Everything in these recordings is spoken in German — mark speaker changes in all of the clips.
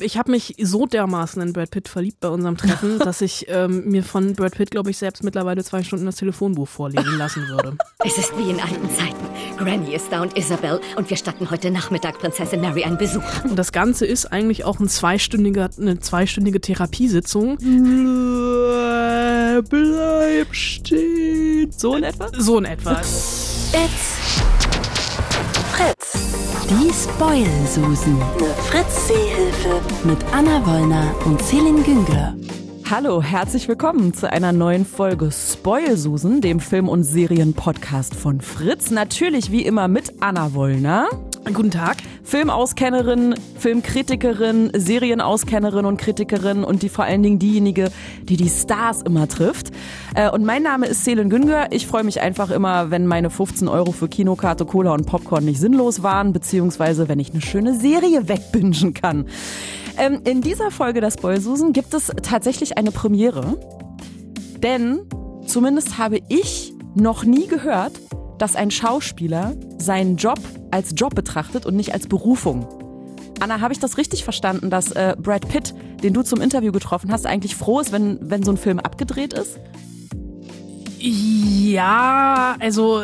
Speaker 1: ich habe mich so dermaßen in Brad Pitt verliebt bei unserem Treffen, dass ich ähm, mir von Brad Pitt, glaube ich, selbst mittlerweile zwei Stunden das Telefonbuch vorlesen lassen würde.
Speaker 2: Es ist wie in alten Zeiten. Granny ist da und Isabel und wir statten heute Nachmittag Prinzessin Mary einen Besuch.
Speaker 1: Und das Ganze ist eigentlich auch ein zweistündiger, eine zweistündige Therapiesitzung. Bleib stehen.
Speaker 3: So in etwa?
Speaker 1: So in etwa.
Speaker 4: It's Fritz. Die Spoil-Susen. Eine Fritz-Seehilfe. Mit Anna Wollner und Celine Güngler.
Speaker 3: Hallo, herzlich willkommen zu einer neuen Folge Spoil-Susen, dem Film- und Serien-Podcast von Fritz. Natürlich wie immer mit Anna Wollner.
Speaker 1: Guten Tag.
Speaker 3: Filmauskennerin, Filmkritikerin, Serienauskennerin und Kritikerin und die vor allen Dingen diejenige, die die Stars immer trifft. Äh, und mein Name ist Selin Günger. Ich freue mich einfach immer, wenn meine 15 Euro für Kinokarte, Cola und Popcorn nicht sinnlos waren, beziehungsweise wenn ich eine schöne Serie wegbingen kann. Ähm, in dieser Folge der Spoilsusen gibt es tatsächlich eine Premiere. Denn zumindest habe ich noch nie gehört, dass ein Schauspieler seinen Job als Job betrachtet und nicht als Berufung. Anna, habe ich das richtig verstanden, dass äh, Brad Pitt, den du zum Interview getroffen hast, eigentlich froh ist, wenn, wenn so ein Film abgedreht ist?
Speaker 1: Ja, also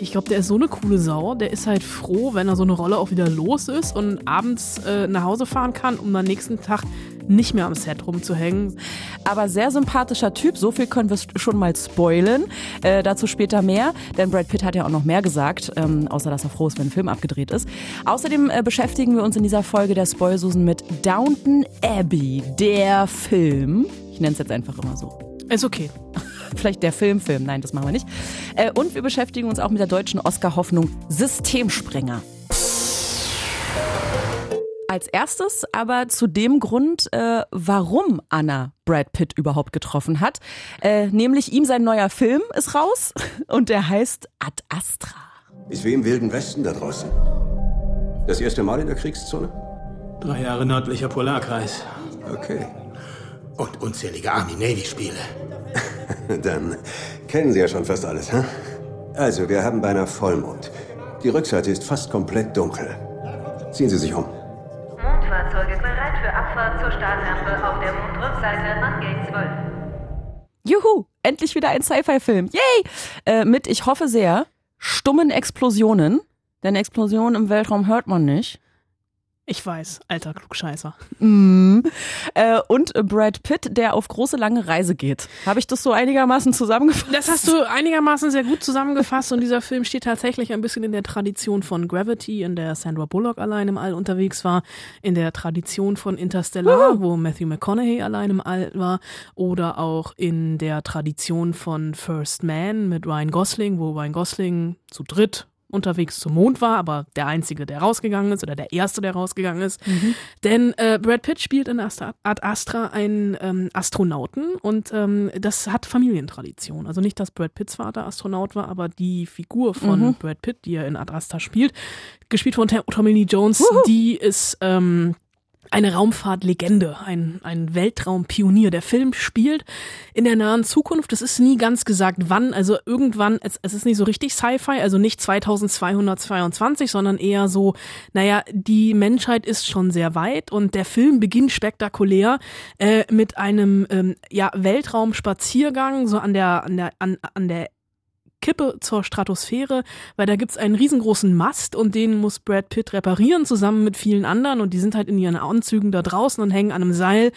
Speaker 1: ich glaube, der ist so eine coole Sau. Der ist halt froh, wenn er so eine Rolle auch wieder los ist und abends äh, nach Hause fahren kann, um am nächsten Tag nicht mehr am Set rumzuhängen.
Speaker 3: Aber sehr sympathischer Typ, so viel können wir schon mal spoilen. Äh, dazu später mehr, denn Brad Pitt hat ja auch noch mehr gesagt, ähm, außer dass er froh ist, wenn ein Film abgedreht ist. Außerdem äh, beschäftigen wir uns in dieser Folge der Spoilsusen mit Downton Abbey, der Film. Ich nenne es jetzt einfach immer so.
Speaker 1: Ist okay.
Speaker 3: Vielleicht der Filmfilm, nein, das machen wir nicht. Äh, und wir beschäftigen uns auch mit der deutschen Oscar-Hoffnung Systemsprenger. Als erstes aber zu dem Grund, äh, warum Anna Brad Pitt überhaupt getroffen hat. Äh, nämlich ihm sein neuer Film ist raus und der heißt Ad Astra.
Speaker 5: Ist wie im Wilden Westen da draußen. Das erste Mal in der Kriegszone?
Speaker 6: Drei Jahre nördlicher Polarkreis.
Speaker 5: Okay.
Speaker 6: Und unzählige Army-Navy-Spiele.
Speaker 5: Dann kennen Sie ja schon fast alles, hä? Also, wir haben beinahe Vollmond. Die Rückseite ist fast komplett dunkel. Ziehen Sie sich um.
Speaker 7: Mondfahrzeuge bereit für Abfahrt zur Startrampe auf der Mondrückseite an Gate 12.
Speaker 3: Juhu, endlich wieder ein Sci-Fi-Film. Yay! Äh, mit, ich hoffe sehr, stummen Explosionen. Denn Explosionen im Weltraum hört man nicht.
Speaker 1: Ich weiß, alter Klugscheißer.
Speaker 3: Mm. Äh, und Brad Pitt, der auf große lange Reise geht. Habe ich das so einigermaßen zusammengefasst?
Speaker 1: Das hast du einigermaßen sehr gut zusammengefasst und dieser Film steht tatsächlich ein bisschen in der Tradition von Gravity, in der Sandra Bullock allein im All unterwegs war, in der Tradition von Interstellar, uh. wo Matthew McConaughey allein im All war, oder auch in der Tradition von First Man mit Ryan Gosling, wo Ryan Gosling zu dritt unterwegs zum Mond war, aber der einzige, der rausgegangen ist oder der erste, der rausgegangen ist. Mhm. Denn äh, Brad Pitt spielt in Astra, Ad Astra einen ähm, Astronauten und ähm, das hat Familientradition. Also nicht, dass Brad Pitts Vater Astronaut war, aber die Figur von mhm. Brad Pitt, die er in Ad Astra spielt, gespielt von Tommy Lee Jones, Wuhu. die ist ähm, eine Raumfahrtlegende, ein, ein Weltraumpionier. Der Film spielt in der nahen Zukunft. Es ist nie ganz gesagt, wann. Also irgendwann, es, es ist nicht so richtig Sci-Fi, also nicht 2222, sondern eher so, naja, die Menschheit ist schon sehr weit und der Film beginnt spektakulär äh, mit einem ähm, ja, Weltraumspaziergang, so an der, an der, an, an der Kippe zur Stratosphäre, weil da gibt's einen riesengroßen Mast und den muss Brad Pitt reparieren zusammen mit vielen anderen und die sind halt in ihren Anzügen da draußen und hängen an einem Seil.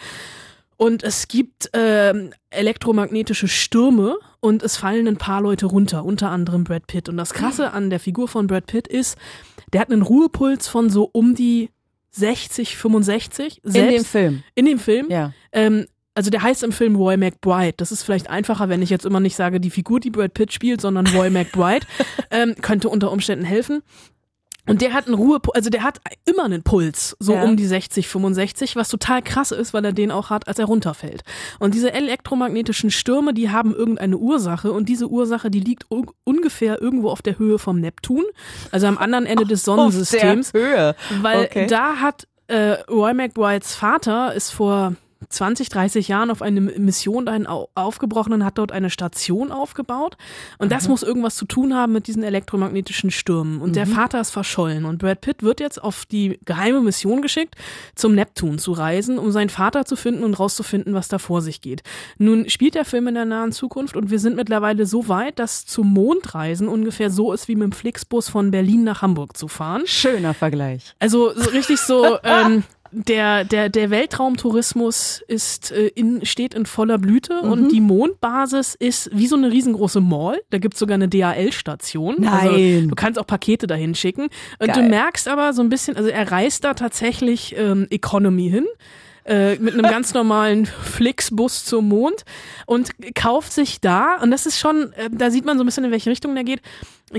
Speaker 1: Und es gibt äh, elektromagnetische Stürme und es fallen ein paar Leute runter, unter anderem Brad Pitt. Und das Krasse an der Figur von Brad Pitt ist, der hat einen Ruhepuls von so um die 60, 65.
Speaker 3: Selbst in dem Film.
Speaker 1: In dem Film.
Speaker 3: Ja.
Speaker 1: Ähm, also der heißt im Film Roy McBride. Das ist vielleicht einfacher, wenn ich jetzt immer nicht sage, die Figur, die Brad Pitt spielt, sondern Roy McBride. ähm, könnte unter Umständen helfen. Und der hat einen Ruhe, also der hat immer einen Puls, so ja. um die 60, 65, was total krass ist, weil er den auch hat, als er runterfällt. Und diese elektromagnetischen Stürme, die haben irgendeine Ursache und diese Ursache, die liegt ungefähr irgendwo auf der Höhe vom Neptun, also am anderen Ende des Sonnensystems.
Speaker 3: Auf der Höhe.
Speaker 1: Weil
Speaker 3: okay.
Speaker 1: da hat äh, Roy McBrides Vater ist vor 20, 30 Jahren auf eine Mission dahin au aufgebrochen und hat dort eine Station aufgebaut. Und das muss irgendwas zu tun haben mit diesen elektromagnetischen Stürmen. Und der Vater ist verschollen. Und Brad Pitt wird jetzt auf die geheime Mission geschickt, zum Neptun zu reisen, um seinen Vater zu finden und rauszufinden, was da vor sich geht. Nun spielt der Film in der nahen Zukunft und wir sind mittlerweile so weit, dass zum Mondreisen ungefähr so ist, wie mit dem Flixbus von Berlin nach Hamburg zu fahren.
Speaker 3: Schöner Vergleich.
Speaker 1: Also so richtig so, ähm, der, der, der Weltraumtourismus ist äh, in, steht in voller Blüte und die Mondbasis ist wie so eine riesengroße Mall. Da gibt's sogar eine DHL-Station. Also,
Speaker 3: Nein.
Speaker 1: du kannst auch Pakete dahin schicken. Und
Speaker 3: Geil.
Speaker 1: du merkst aber so ein bisschen, also er reist da tatsächlich ähm, Economy hin. Äh, mit einem ganz normalen Flixbus zum Mond und kauft sich da, und das ist schon, äh, da sieht man so ein bisschen, in welche Richtung der geht,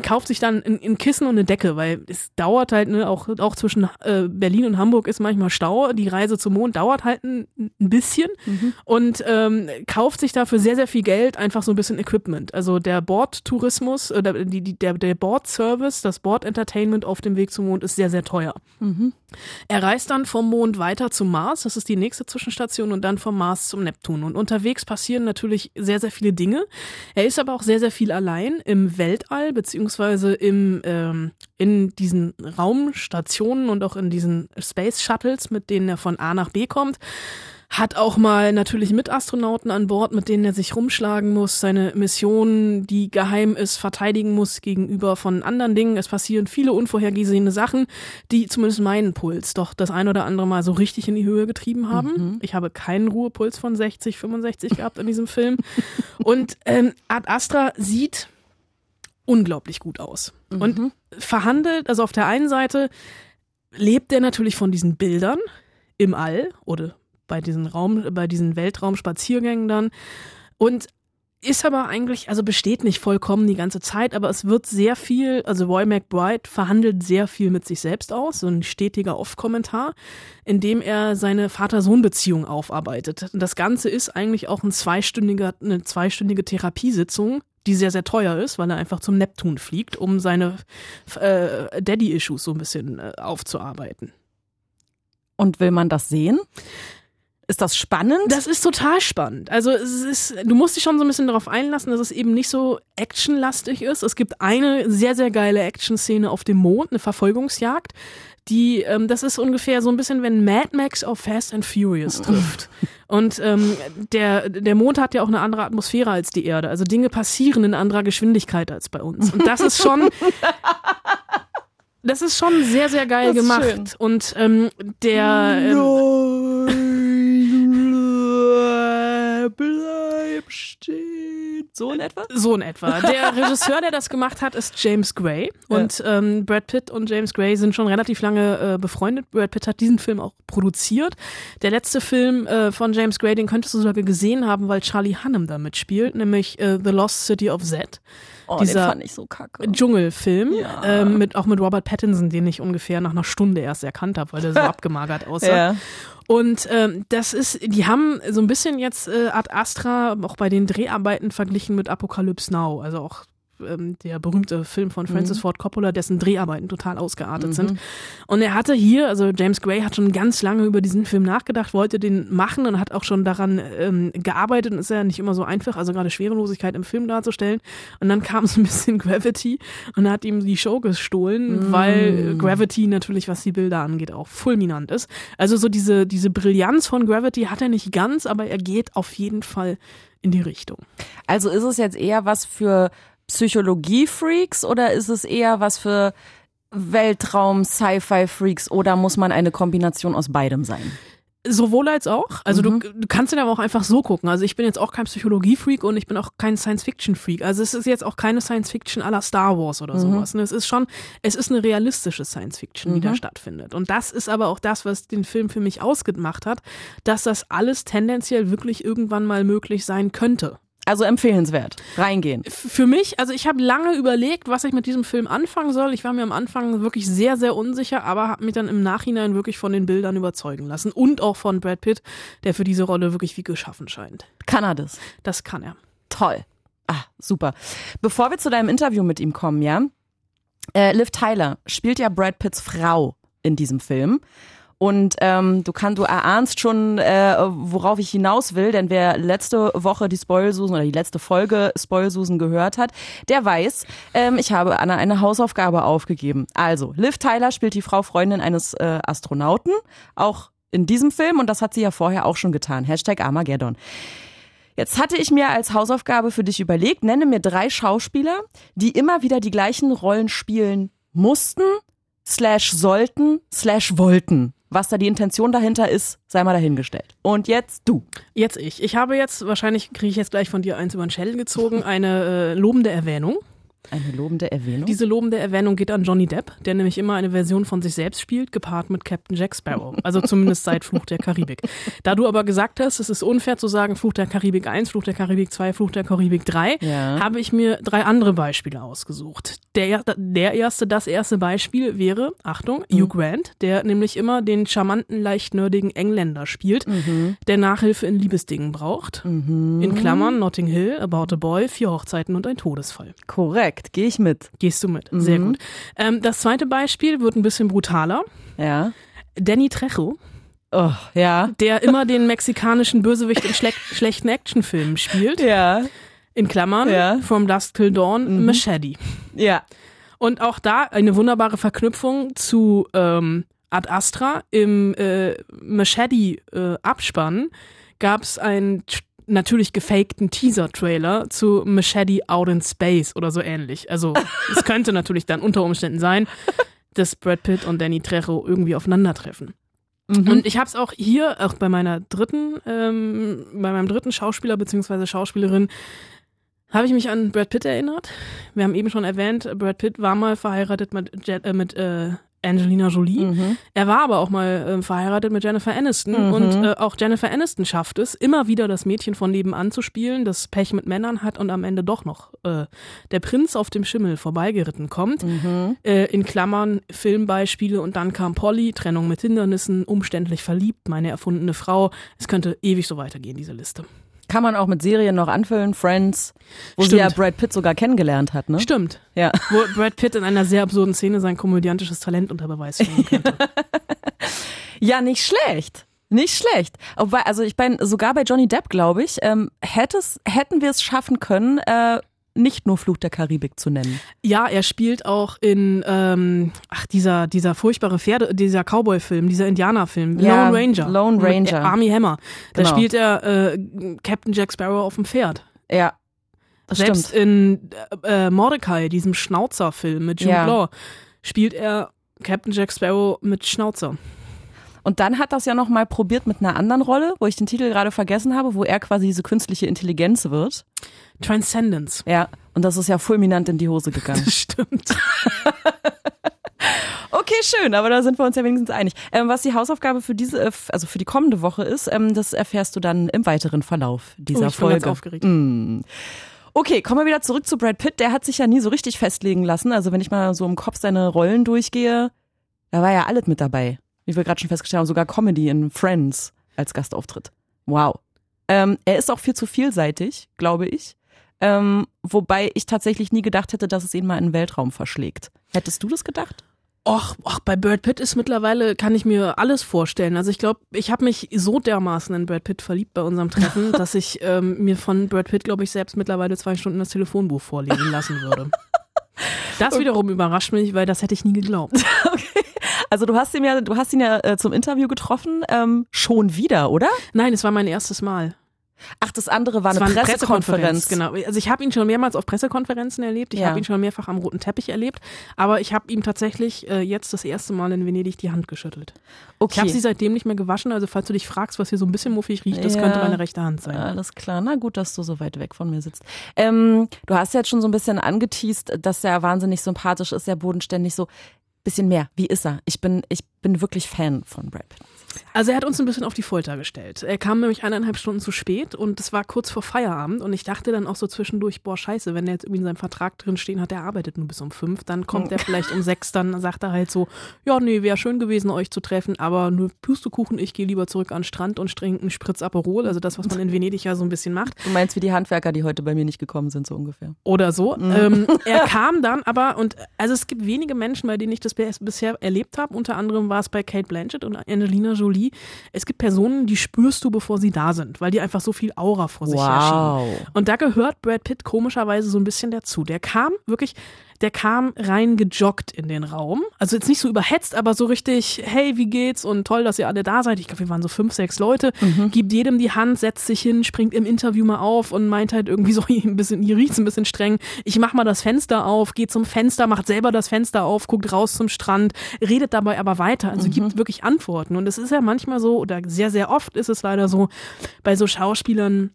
Speaker 1: kauft sich dann ein, ein Kissen und eine Decke, weil es dauert halt, ne, auch, auch zwischen äh, Berlin und Hamburg ist manchmal Stau. Die Reise zum Mond dauert halt ein, ein bisschen und ähm, kauft sich dafür sehr, sehr viel Geld einfach so ein bisschen Equipment. Also der Bordtourismus oder die, die, der, der Bordservice, das Bordentertainment auf dem Weg zum Mond ist sehr, sehr teuer. Er reist dann vom Mond weiter zum Mars, das ist die nächste Zwischenstation, und dann vom Mars zum Neptun. Und unterwegs passieren natürlich sehr, sehr viele Dinge. Er ist aber auch sehr, sehr viel allein im Weltall, beziehungsweise im, ähm, in diesen Raumstationen und auch in diesen Space Shuttles, mit denen er von A nach B kommt. Hat auch mal natürlich Mitastronauten an Bord, mit denen er sich rumschlagen muss, seine Mission, die geheim ist, verteidigen muss gegenüber von anderen Dingen. Es passieren viele unvorhergesehene Sachen, die zumindest meinen Puls doch das ein oder andere Mal so richtig in die Höhe getrieben haben. Ich habe keinen Ruhepuls von 60, 65 gehabt in diesem Film. Und ähm, Ad Astra sieht unglaublich gut aus. Und verhandelt, also auf der einen Seite lebt er natürlich von diesen Bildern im All oder bei diesen Raum, bei diesen Weltraumspaziergängen dann und ist aber eigentlich, also besteht nicht vollkommen die ganze Zeit, aber es wird sehr viel, also Roy McBride verhandelt sehr viel mit sich selbst aus, so ein stetiger Off-Kommentar, in dem er seine Vater-Sohn-Beziehung aufarbeitet. Und das Ganze ist eigentlich auch ein zweistündiger, eine zweistündige Therapiesitzung, die sehr, sehr teuer ist, weil er einfach zum Neptun fliegt, um seine äh, Daddy-Issues so ein bisschen äh, aufzuarbeiten.
Speaker 3: Und will man das sehen? Ist das spannend?
Speaker 1: Das ist total spannend. Also es ist, du musst dich schon so ein bisschen darauf einlassen, dass es eben nicht so actionlastig ist. Es gibt eine sehr, sehr geile Action-Szene auf dem Mond, eine Verfolgungsjagd. Die, ähm, das ist ungefähr so ein bisschen, wenn Mad Max auf Fast and Furious trifft. Und ähm, der, der Mond hat ja auch eine andere Atmosphäre als die Erde. Also Dinge passieren in anderer Geschwindigkeit als bei uns. Und das ist schon, das ist schon sehr, sehr geil gemacht.
Speaker 3: schön.
Speaker 1: Und ähm, der ähm,
Speaker 3: Bleib stehen. So in etwa?
Speaker 1: So in etwa. Der Regisseur, der das gemacht hat, ist James Gray. Und ähm, Brad Pitt und James Gray sind schon relativ lange äh, befreundet. Brad Pitt hat diesen Film auch produziert. Der letzte Film äh, von James Gray, den könntest du sogar gesehen haben, weil Charlie Hunnam da mitspielt, nämlich äh, The Lost City of Z.
Speaker 3: Oh,
Speaker 1: Dieser-
Speaker 3: den fand ich so kacke.
Speaker 1: Dschungelfilm,
Speaker 3: Ja.
Speaker 1: ähm, mit, auch mit Robert Pattinson, den ich ungefähr nach einer Stunde erst erkannt habe, weil der so abgemagert aussah.
Speaker 3: Ja.
Speaker 1: Und ähm, das ist, die haben so ein bisschen jetzt äh, Ad Astra auch bei den Dreharbeiten verglichen mit Apocalypse Now, also auch ähm, der berühmte Film von Francis Ford Coppola, dessen Dreharbeiten total ausgeartet sind. Und er hatte hier, also James Gray hat schon ganz lange über diesen Film nachgedacht, wollte den machen und hat auch schon daran ähm, gearbeitet und ist ja nicht immer so einfach, also gerade Schwerelosigkeit im Film darzustellen. Und dann kam so ein bisschen Gravity und hat ihm die Show gestohlen, weil Gravity natürlich, was die Bilder angeht, auch fulminant ist. Also so diese, diese Brillanz von Gravity hat er nicht ganz, aber er geht auf jeden Fall in die Richtung.
Speaker 3: Also ist es jetzt eher was für Psychologie-Freaks oder ist es eher was für Weltraum-Sci-Fi-Freaks oder muss man eine Kombination aus beidem sein?
Speaker 1: Sowohl als auch. Also du, du kannst ihn aber auch einfach so gucken. Also ich bin jetzt auch kein Psychologie-Freak und ich bin auch kein Science-Fiction-Freak. Also es ist jetzt auch keine Science-Fiction à la Star Wars oder sowas. ne? Es ist schon, es ist eine realistische Science-Fiction, die da stattfindet. Und das ist aber auch das, was den Film für mich ausgemacht hat, dass das alles tendenziell wirklich irgendwann mal möglich sein könnte.
Speaker 3: Also empfehlenswert. Reingehen.
Speaker 1: Für mich, also ich habe lange überlegt, was ich mit diesem Film anfangen soll. Ich war mir am Anfang wirklich sehr, sehr unsicher, aber habe mich dann im Nachhinein wirklich von den Bildern überzeugen lassen und auch von Brad Pitt, der für diese Rolle wirklich wie geschaffen scheint.
Speaker 3: Cannabis.
Speaker 1: Das kann er.
Speaker 3: Toll. Ah, super. Bevor wir zu deinem Interview mit ihm kommen, ja. Äh, Liv Tyler spielt ja Brad Pitts Frau in diesem Film. Und ähm, du kannst, du erahnst schon, äh, worauf ich hinaus will, denn wer letzte Woche die Spoilsusen oder die letzte Folge Spoilsusen gehört hat, der weiß, ähm, ich habe Anna eine Hausaufgabe aufgegeben. Also, Liv Tyler spielt die Frau Freundin eines äh, Astronauten, auch in diesem Film und das hat sie ja vorher auch schon getan. Hashtag Armageddon. Jetzt hatte ich mir als Hausaufgabe für dich überlegt, nenne mir drei Schauspieler, die immer wieder die gleichen Rollen spielen mussten, slash sollten, slash wollten. Was da die Intention dahinter ist, sei mal dahingestellt. Und jetzt du.
Speaker 1: Jetzt ich. Ich habe jetzt, wahrscheinlich kriege ich jetzt gleich von dir eins über den Schädel gezogen, eine äh, lobende Erwähnung.
Speaker 3: Eine lobende Erwähnung.
Speaker 1: Diese lobende Erwähnung geht an Johnny Depp, der nämlich immer eine Version von sich selbst spielt, gepaart mit Captain Jack Sparrow. Also zumindest seit Fluch der Karibik. Da du aber gesagt hast, es ist unfair zu sagen Fluch der Karibik 1, Fluch der Karibik 2, Fluch der Karibik 3,
Speaker 3: Ja.
Speaker 1: habe ich mir drei andere Beispiele ausgesucht. Der, der erste, das erste Beispiel wäre, Achtung, Hugh Grant, der nämlich immer den charmanten, leicht nerdigen Engländer spielt, der Nachhilfe in Liebesdingen braucht. In Klammern Notting Hill, About a Boy, Vier Hochzeiten und ein Todesfall.
Speaker 3: Korrekt, gehe ich mit.
Speaker 1: Gehst du mit. Sehr gut. Ähm, das zweite Beispiel wird ein bisschen brutaler.
Speaker 3: Ja.
Speaker 1: Danny Trejo,
Speaker 3: Oh, ja.
Speaker 1: der immer den mexikanischen Bösewicht in schle schlechten Actionfilmen spielt.
Speaker 3: Ja.
Speaker 1: In Klammern,
Speaker 3: Ja.
Speaker 1: From Dusk Till Dawn, Machete.
Speaker 3: Ja.
Speaker 1: Und auch da eine wunderbare Verknüpfung zu ähm, Ad Astra. Im äh, Machete-Abspann gab es einen t- natürlich gefakten Teaser-Trailer zu Machete Out in Space oder so ähnlich. Also es könnte natürlich dann unter Umständen sein, dass Brad Pitt und Danny Trejo irgendwie aufeinandertreffen. Und ich habe es auch hier, auch bei meiner dritten, ähm, bei meinem dritten Schauspieler bzw. Schauspielerin, habe ich mich an Brad Pitt erinnert. Wir haben eben schon erwähnt, Brad Pitt war mal verheiratet mit, Je äh, mit äh, Angelina Jolie.
Speaker 3: Mhm.
Speaker 1: Er war aber auch mal ähm, verheiratet mit Jennifer Aniston und äh, auch Jennifer Aniston schafft es, immer wieder das Mädchen von nebenan zu spielen, das Pech mit Männern hat und am Ende doch noch äh, der Prinz auf dem Schimmel vorbeigeritten kommt. Äh, in Klammern Filmbeispiele und dann kam Polly, Trennung mit Hindernissen, umständlich verliebt, meine erfundene Frau. Es könnte ewig so weitergehen, diese Liste.
Speaker 3: Kann man auch mit Serien noch anfüllen, Friends, wo sie
Speaker 1: Stimmt.
Speaker 3: ja Brad Pitt sogar kennengelernt hat, ne?
Speaker 1: Stimmt.
Speaker 3: Ja.
Speaker 1: Wo Brad Pitt in einer sehr absurden Szene sein komödiantisches Talent unter Beweis stellen könnte.
Speaker 3: Ja, nicht schlecht. Nicht schlecht. Wobei, also ich bin sogar bei Johnny Depp, glaube ich, ähm, hätte es, hätten wir es schaffen können, äh, nicht nur Fluch der Karibik zu nennen.
Speaker 1: Ja, er spielt auch in ähm, ach dieser dieser furchtbare Pferde, dieser Cowboy-Film, dieser Indianer-Film,
Speaker 3: Ja,
Speaker 1: Lone Ranger,
Speaker 3: Lone
Speaker 1: mit
Speaker 3: Ranger.
Speaker 1: Army Hammer. Da
Speaker 3: Genau.
Speaker 1: spielt er äh, Captain Jack Sparrow auf dem Pferd.
Speaker 3: Ja. Das
Speaker 1: Selbst
Speaker 3: stimmt.
Speaker 1: in äh, Mordecai, diesem Schnauzer-Film mit Jude
Speaker 3: Ja.
Speaker 1: Law, spielt er Captain Jack Sparrow mit Schnauzer.
Speaker 3: Und dann hat das ja noch mal probiert mit einer anderen Rolle, wo ich den Titel gerade vergessen habe, wo er quasi diese künstliche Intelligenz wird.
Speaker 1: Transcendence.
Speaker 3: Ja. Und das ist ja fulminant in die Hose gegangen.
Speaker 1: Stimmt.
Speaker 3: Okay, schön, aber da sind wir uns ja wenigstens einig. Ähm, was die Hausaufgabe für diese, äh, also für die kommende Woche ist, ähm, das erfährst du dann im weiteren Verlauf dieser
Speaker 1: Oh, ich bin
Speaker 3: Folge.
Speaker 1: ganz aufgeregt.
Speaker 3: Mm. Okay, kommen wir wieder zurück zu Brad Pitt. Der hat sich ja nie so richtig festlegen lassen. Also wenn ich mal so im Kopf seine Rollen durchgehe, da war ja alles mit dabei. Wie wir gerade schon festgestellt haben, sogar Comedy in Friends als Gastauftritt. Wow. Ähm, er ist auch viel zu vielseitig, glaube ich. Ähm, wobei ich tatsächlich nie gedacht hätte, dass es ihn mal in den Weltraum verschlägt. Hättest du das gedacht?
Speaker 1: Och, och, bei Brad Pitt ist mittlerweile, kann ich mir alles vorstellen. Also ich glaube, ich habe mich so dermaßen in Brad Pitt verliebt bei unserem Treffen, dass ich ähm, mir von Brad Pitt, glaube ich, selbst mittlerweile zwei Stunden das Telefonbuch vorlesen lassen würde. Das wiederum überrascht mich, weil das hätte ich nie geglaubt.
Speaker 3: Also du hast ihn ja, du hast ihn ja äh, zum Interview getroffen, ähm, schon wieder, oder?
Speaker 1: Nein, es war mein erstes Mal.
Speaker 3: Ach, das andere war
Speaker 1: Es
Speaker 3: eine
Speaker 1: war
Speaker 3: Pressekonferenz.
Speaker 1: Genau. Also ich habe ihn schon mehrmals auf Pressekonferenzen erlebt. Ich
Speaker 3: Ja.
Speaker 1: habe ihn schon mehrfach am roten Teppich erlebt. Aber ich habe ihm tatsächlich äh, jetzt das erste Mal in Venedig die Hand geschüttelt.
Speaker 3: Okay.
Speaker 1: Ich habe sie seitdem nicht mehr gewaschen. Also falls du dich fragst, was hier so ein bisschen muffig riecht, das
Speaker 3: Ja.
Speaker 1: könnte meine rechte Hand sein.
Speaker 3: Alles klar, na gut, dass du so weit weg von mir sitzt. Ähm, du hast jetzt schon so ein bisschen angeteased, dass er wahnsinnig sympathisch ist, sehr bodenständig, so bisschen mehr. Wie ist er? Ich bin, ich bin wirklich Fan von Brad Pitt.
Speaker 1: Also er hat uns ein bisschen auf die Folter gestellt. Er kam nämlich eineinhalb Stunden zu spät und es war kurz vor Feierabend und ich dachte dann auch so zwischendurch, boah scheiße, wenn er jetzt irgendwie in seinem Vertrag drin stehen hat, er arbeitet nur bis um fünf, dann kommt er vielleicht um sechs, dann sagt er halt so, ja nee, wäre schön gewesen, euch zu treffen, aber nur Pustekuchen, ich gehe lieber zurück an den Strand und trinke einen Spritz Aperol, also das, was man in Venedig ja so ein bisschen macht.
Speaker 3: Du meinst wie die Handwerker, die heute bei mir nicht gekommen sind, so ungefähr.
Speaker 1: Oder so. Ähm, er kam dann aber, und also es gibt wenige Menschen, bei denen ich das bis- bisher erlebt habe. Unter anderem war es bei Kate Blanchett und Angelina Jolie. Es gibt Personen, die spürst du, bevor sie da sind, weil die einfach so viel Aura vor sich
Speaker 3: Wow.
Speaker 1: herschieben. Und da gehört Brad Pitt komischerweise so ein bisschen dazu. Der kam wirklich, der kam rein gejoggt in den Raum. Also jetzt nicht so überhetzt, aber so richtig, hey, wie geht's und toll, dass ihr alle da seid. Ich glaube, wir waren so fünf, sechs Leute. Gibt jedem die Hand, setzt sich hin, springt im Interview mal auf und meint halt irgendwie so ein bisschen, hier riecht's ein bisschen streng. Ich mach mal das Fenster auf, geht zum Fenster, macht selber das Fenster auf, guckt raus zum Strand, redet dabei aber weiter. Also gibt wirklich Antworten. Und es ist ja manchmal so, oder sehr, sehr oft ist es leider so, bei so Schauspielern,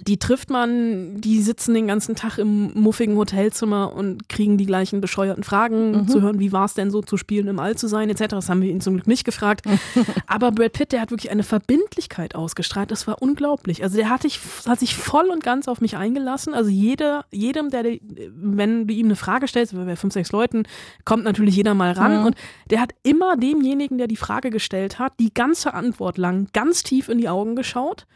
Speaker 1: die trifft man, die sitzen den ganzen Tag im muffigen Hotelzimmer und kriegen die gleichen bescheuerten Fragen zu hören, wie war es denn so zu spielen, im All zu sein, etc. Das haben wir ihn zum Glück nicht gefragt. Aber Brad Pitt, der hat wirklich eine Verbindlichkeit ausgestrahlt, das war unglaublich. Also der hat, sich, hat sich voll und ganz auf mich eingelassen. Also jeder, jedem, der, wenn du ihm eine Frage stellst, bei fünf, sechs Leuten, kommt natürlich jeder mal ran. Und der hat immer demjenigen, der die Frage gestellt hat, die ganze Antwort lang ganz tief in die Augen geschaut.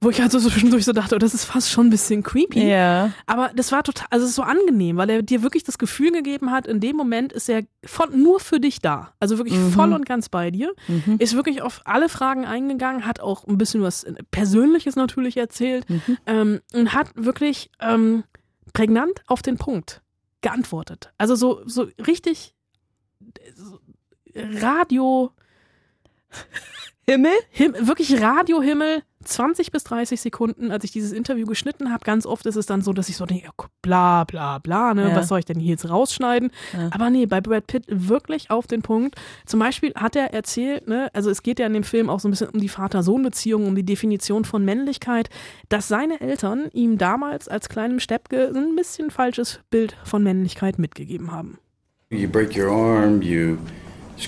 Speaker 1: Wo ich also so zwischendurch so dachte, oh, das ist fast schon ein bisschen creepy.
Speaker 3: Ja.
Speaker 1: Aber das war total, also es ist so angenehm, weil er dir wirklich das Gefühl gegeben hat, in dem Moment ist er von, nur für dich da. Also wirklich voll und ganz bei dir. Ist wirklich auf alle Fragen eingegangen, hat auch ein bisschen was Persönliches natürlich erzählt ähm, und hat wirklich ähm, prägnant auf den Punkt geantwortet. Also so, so richtig so Radio,
Speaker 3: Himmel?
Speaker 1: Him wirklich Radiohimmel, 20 bis 30 Sekunden, als ich dieses Interview geschnitten habe. Ganz oft ist es dann so, dass ich so denke, ja, bla bla bla, ne?
Speaker 3: Ja.
Speaker 1: was soll ich denn hier jetzt rausschneiden?
Speaker 3: Ja.
Speaker 1: Aber nee, bei Brad Pitt wirklich auf den Punkt. Zum Beispiel hat er erzählt, ne, also es geht ja in dem Film auch so ein bisschen um die Vater-Sohn-Beziehung, um die Definition von Männlichkeit, dass seine Eltern ihm damals als kleinem Steppke ein bisschen falsches Bild von Männlichkeit mitgegeben haben.
Speaker 8: You break your arm, you.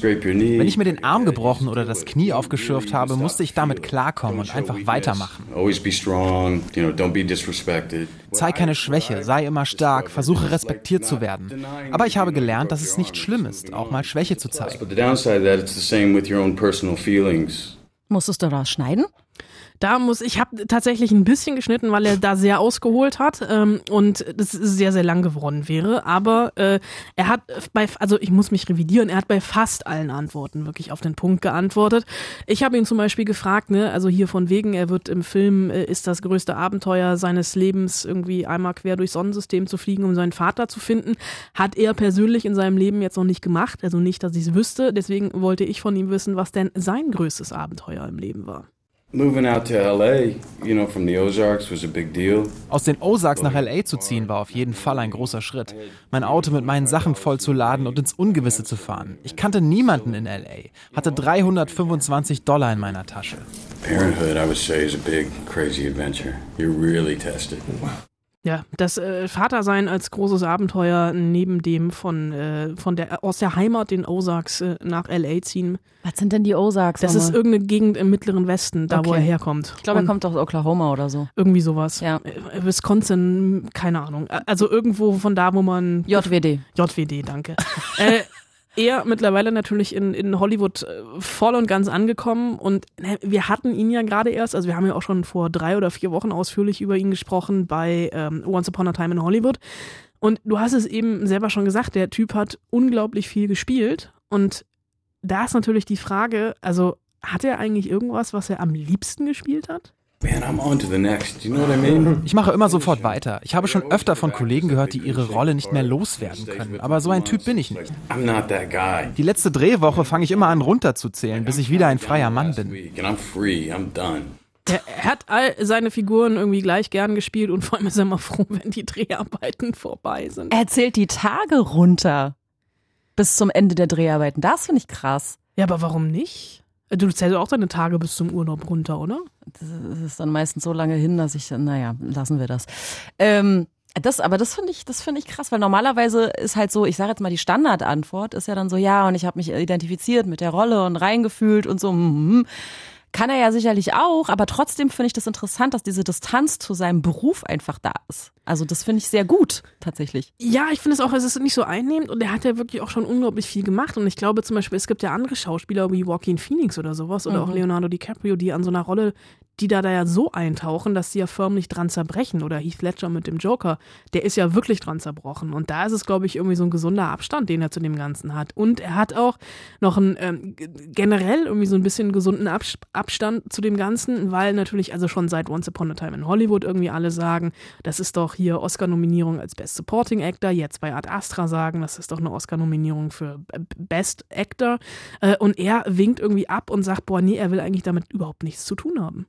Speaker 9: Wenn ich mir den Arm gebrochen oder das Knie aufgeschürft habe, musste ich damit klarkommen und einfach weitermachen.
Speaker 8: Always be strong, you know, don't be disrespected.
Speaker 9: Zeig keine Schwäche, sei immer stark, versuche respektiert zu werden. Aber ich habe gelernt, dass es nicht schlimm ist, auch mal Schwäche zu zeigen.
Speaker 8: But the downside of that, it's the same with your own personal feelings.
Speaker 3: Musstest du da schneiden?
Speaker 1: Da muss ich habe tatsächlich ein bisschen geschnitten, weil er da sehr ausgeholt hat ähm, und das sehr sehr lang geworden wäre. Aber äh, er hat bei also ich muss mich revidieren. Er hat bei fast allen Antworten wirklich auf den Punkt geantwortet. Ich habe ihn zum Beispiel gefragt, ne, also hier von wegen, er wird im Film äh, ist das größte Abenteuer seines Lebens irgendwie einmal quer durchs Sonnensystem zu fliegen, um seinen Vater zu finden. Hat er persönlich in seinem Leben jetzt noch nicht gemacht, also nicht, dass ich es wüsste. Deswegen wollte ich von ihm wissen, was denn sein größtes Abenteuer im Leben war.
Speaker 8: Moving out to LA, you know, from the Ozarks was a big deal.
Speaker 9: Aus den Ozarks nach LA zu ziehen war auf jeden Fall ein großer Schritt. Mein Auto mit meinen Sachen vollzuladen und ins Ungewisse zu fahren. Ich kannte niemanden in LA, hatte 325 Dollar in meiner Tasche.
Speaker 8: Parenthood, I would say, is a big, crazy adventure. You're really tested.
Speaker 1: Ja, das äh, Vatersein als großes Abenteuer neben dem von, äh, von der aus der Heimat den Ozarks äh, nach LA ziehen.
Speaker 3: Was sind denn die Ozarks?
Speaker 1: Das ist irgendeine Gegend im mittleren Westen, da wo
Speaker 3: Okay.
Speaker 1: er herkommt.
Speaker 3: ich glaube, er kommt aus Oklahoma oder so.
Speaker 1: irgendwie sowas.
Speaker 3: Ja.
Speaker 1: Äh, Wisconsin, keine Ahnung. Also irgendwo von da, wo man
Speaker 3: JWD.
Speaker 1: JWD, danke. äh, er mittlerweile natürlich in, in Hollywood äh, voll und ganz angekommen. Und ne, wir hatten ihn ja gerade erst, also wir haben ja auch schon vor drei oder vier Wochen ausführlich über ihn gesprochen bei ähm, Once Upon a Time in Hollywood. Und du hast es eben selber schon gesagt, der Typ hat unglaublich viel gespielt. Und da ist natürlich die Frage, also hat er eigentlich irgendwas, was er am liebsten gespielt hat?
Speaker 8: Man, I'm on to the next. Do you know what I mean?
Speaker 9: Ich mache immer sofort weiter. Ich habe schon öfter von Kollegen gehört, die ihre Rolle nicht mehr loswerden können. Aber so ein Typ bin ich nicht.
Speaker 8: I'm not that guy.
Speaker 9: Die letzte Drehwoche fange ich immer an runterzuzählen, bis ich wieder ein freier Mann bin.
Speaker 8: week, And I'm free. I'm done.
Speaker 1: Er, er hat all seine Figuren irgendwie gleich gern gespielt und vor allem ist er immer froh, wenn die Dreharbeiten vorbei sind.
Speaker 3: Er zählt die Tage runter bis zum Ende der Dreharbeiten. Das finde ich krass.
Speaker 1: Ja, aber warum nicht? Du zählst auch deine Tage bis zum Urlaub runter, oder?
Speaker 3: Das ist dann meistens so lange hin, dass ich, naja, lassen wir das. Ähm, Das, aber das finde ich, das finde ich krass, weil normalerweise ist halt so, ich sage jetzt mal die Standardantwort ist ja dann so, ja, und ich habe mich identifiziert mit der Rolle und reingefühlt und so. Mm, kann er ja sicherlich auch, aber trotzdem finde ich das interessant, dass diese Distanz zu seinem Beruf einfach da ist. Also das finde ich sehr gut, tatsächlich.
Speaker 1: Ja, ich finde es auch, es ist nicht so einnehmend und er hat ja wirklich auch schon unglaublich viel gemacht. Und ich glaube zum Beispiel, es gibt ja andere Schauspieler wie Joaquin Phoenix oder sowas oder
Speaker 3: Mhm.
Speaker 1: auch Leonardo DiCaprio, die an so einer Rolle, die da, da ja so eintauchen, dass sie ja förmlich dran zerbrechen. Oder Heath Ledger mit dem Joker, der ist ja wirklich dran zerbrochen. Und da ist es, glaube ich, irgendwie so ein gesunder Abstand, den er zu dem Ganzen hat. Und er hat auch noch einen ähm, generell irgendwie so ein bisschen gesunden Abs Abstand zu dem Ganzen, weil natürlich also schon seit Once Upon a Time in Hollywood irgendwie alle sagen, das ist doch hier Oscar-Nominierung als Best Supporting Actor, jetzt bei Ad Astra sagen, das ist doch eine Oscar-Nominierung für B- Best Actor. Äh, und er winkt irgendwie ab und sagt, boah, nee, er will eigentlich damit überhaupt nichts zu tun haben.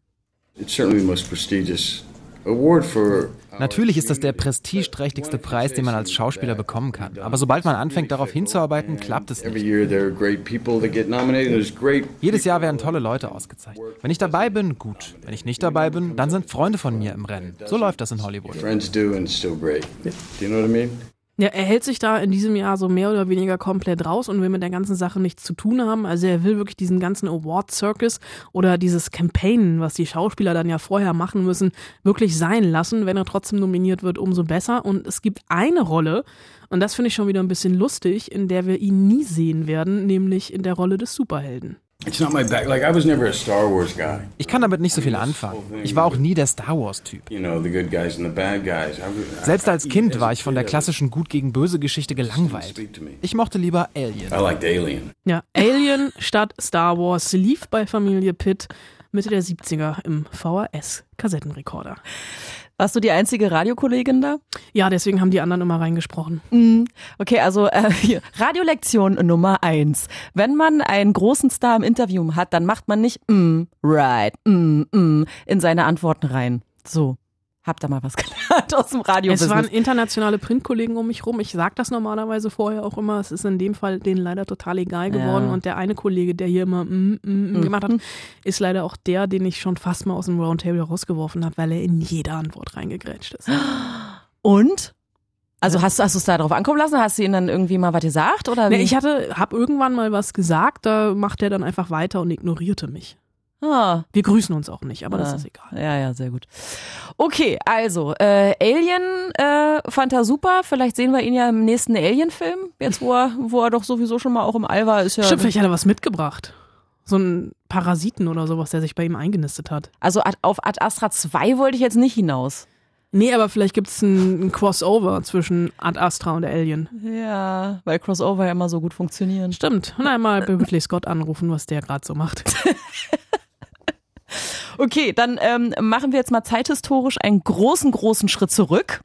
Speaker 8: It's certainly the most prestigious award for.
Speaker 9: Natürlich ist das der prestigeträchtigste Preis, den man als Schauspieler bekommen kann. Aber sobald man anfängt, darauf hinzuarbeiten, klappt es
Speaker 8: Every
Speaker 9: nicht.
Speaker 8: year there are great people that get nominated. There's great.
Speaker 9: Jedes Jahr werden tolle Leute ausgezeichnet. Wenn ich dabei bin, gut. Wenn ich nicht dabei bin, dann sind Freunde von mir im Rennen. So läuft das in Hollywood.
Speaker 1: Ja, er hält sich da in diesem Jahr so mehr oder weniger komplett raus und will mit der ganzen Sache nichts zu tun haben. Also er will wirklich diesen ganzen Award-Circus oder dieses Campaign, was die Schauspieler dann ja vorher machen müssen, wirklich sein lassen. Wenn er trotzdem nominiert wird, umso besser. Und es gibt eine Rolle, und das finde ich schon wieder ein bisschen lustig, in der wir ihn nie sehen werden, nämlich in der Rolle des Superhelden.
Speaker 8: It's not my bag. Like I was never a Star Wars guy.
Speaker 9: Ich kann damit nicht so viel anfangen. Ich war auch nie der Star Wars-Typ.
Speaker 8: You know, the good guys and the bad guys. I, was-
Speaker 9: Selbst als Kind war ich von der klassischen Gut gegen Böse Geschichte gelangweilt. Ich mochte lieber Alien.
Speaker 8: I liked Alien.
Speaker 1: Ja, Alien statt Star Wars lief bei Familie Pitt Mitte der 70er im VHS-Kassettenrekorder.
Speaker 3: Warst du die einzige Radiokollegin da?
Speaker 1: Ja, deswegen haben die anderen immer reingesprochen.
Speaker 3: Okay, also äh, hier, Radiolektion Nummer eins. Wenn man einen großen Star im Interview hat, dann macht man nicht mm, right, mm, mm in seine Antworten rein. So, habt ihr mal was gelernt aus dem radio
Speaker 1: Es waren internationale Printkollegen um mich rum. Ich sag das normalerweise vorher auch immer. Es ist in dem Fall denen leider total egal geworden.
Speaker 3: Ja.
Speaker 1: Und der eine Kollege, der hier immer mm, mm, mm gemacht hat, ist leider auch der, den ich schon fast mal aus dem Roundtable rausgeworfen habe, weil er in jede Antwort reingegrätscht ist.
Speaker 3: Und? Also hast, du- hast du es da drauf ankommen lassen? Hast du ihnen dann irgendwie mal was gesagt? Oder?
Speaker 1: Nee, ich hatte, hab irgendwann mal was gesagt, da macht er dann einfach weiter und ignorierte mich.
Speaker 3: Ah,
Speaker 1: Wir grüßen uns auch nicht, aber das
Speaker 3: Ah.
Speaker 1: ist egal.
Speaker 3: Ja, ja, sehr gut. Okay, also äh, Alien äh, fand er super. Vielleicht sehen wir ihn ja im nächsten Alien-Film. Jetzt, wo er, wo er doch sowieso schon mal auch im All war, ist ja.
Speaker 1: Stimmt, vielleicht hat er was mitgebracht. So ein Parasiten oder sowas, der sich bei ihm eingenistet hat.
Speaker 3: Also auf Ad Astra 2 wollte ich jetzt nicht hinaus.
Speaker 1: Nee, aber vielleicht gibt's ein, ein Crossover zwischen Ad Astra und Alien.
Speaker 3: Ja, weil Crossover ja immer so gut funktionieren.
Speaker 1: Stimmt. Und einmal Ridley Scott anrufen, was der gerade so macht.
Speaker 3: Okay, dann ähm, machen wir jetzt mal zeithistorisch einen großen, großen Schritt zurück.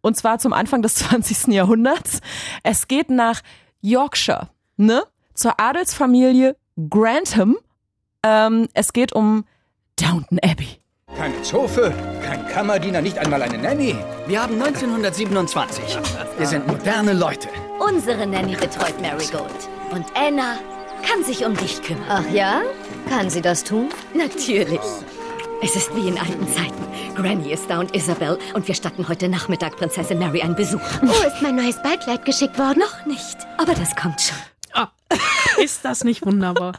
Speaker 3: Und zwar zum Anfang des 20. Jahrhunderts. Es geht nach Yorkshire, ne? Zur Adelsfamilie Grantham. Ähm, es geht um Downton Abbey.
Speaker 10: Keine Zofe, kein Kammerdiener, nicht einmal eine Nanny. Wir haben 1927. Wir sind moderne Leute.
Speaker 2: Unsere Nanny betreut Marigold. Und Anna kann sich um dich kümmern.
Speaker 11: Ach ja? Kann sie das tun?
Speaker 2: Natürlich. Es ist wie in alten Zeiten. Granny ist da und Isabel und wir statten heute Nachmittag Prinzessin Mary einen Besuch.
Speaker 11: Oh, ist mein neues Ballkleid geschickt worden?
Speaker 2: Noch nicht, aber das kommt schon.
Speaker 1: Ist das nicht wunderbar?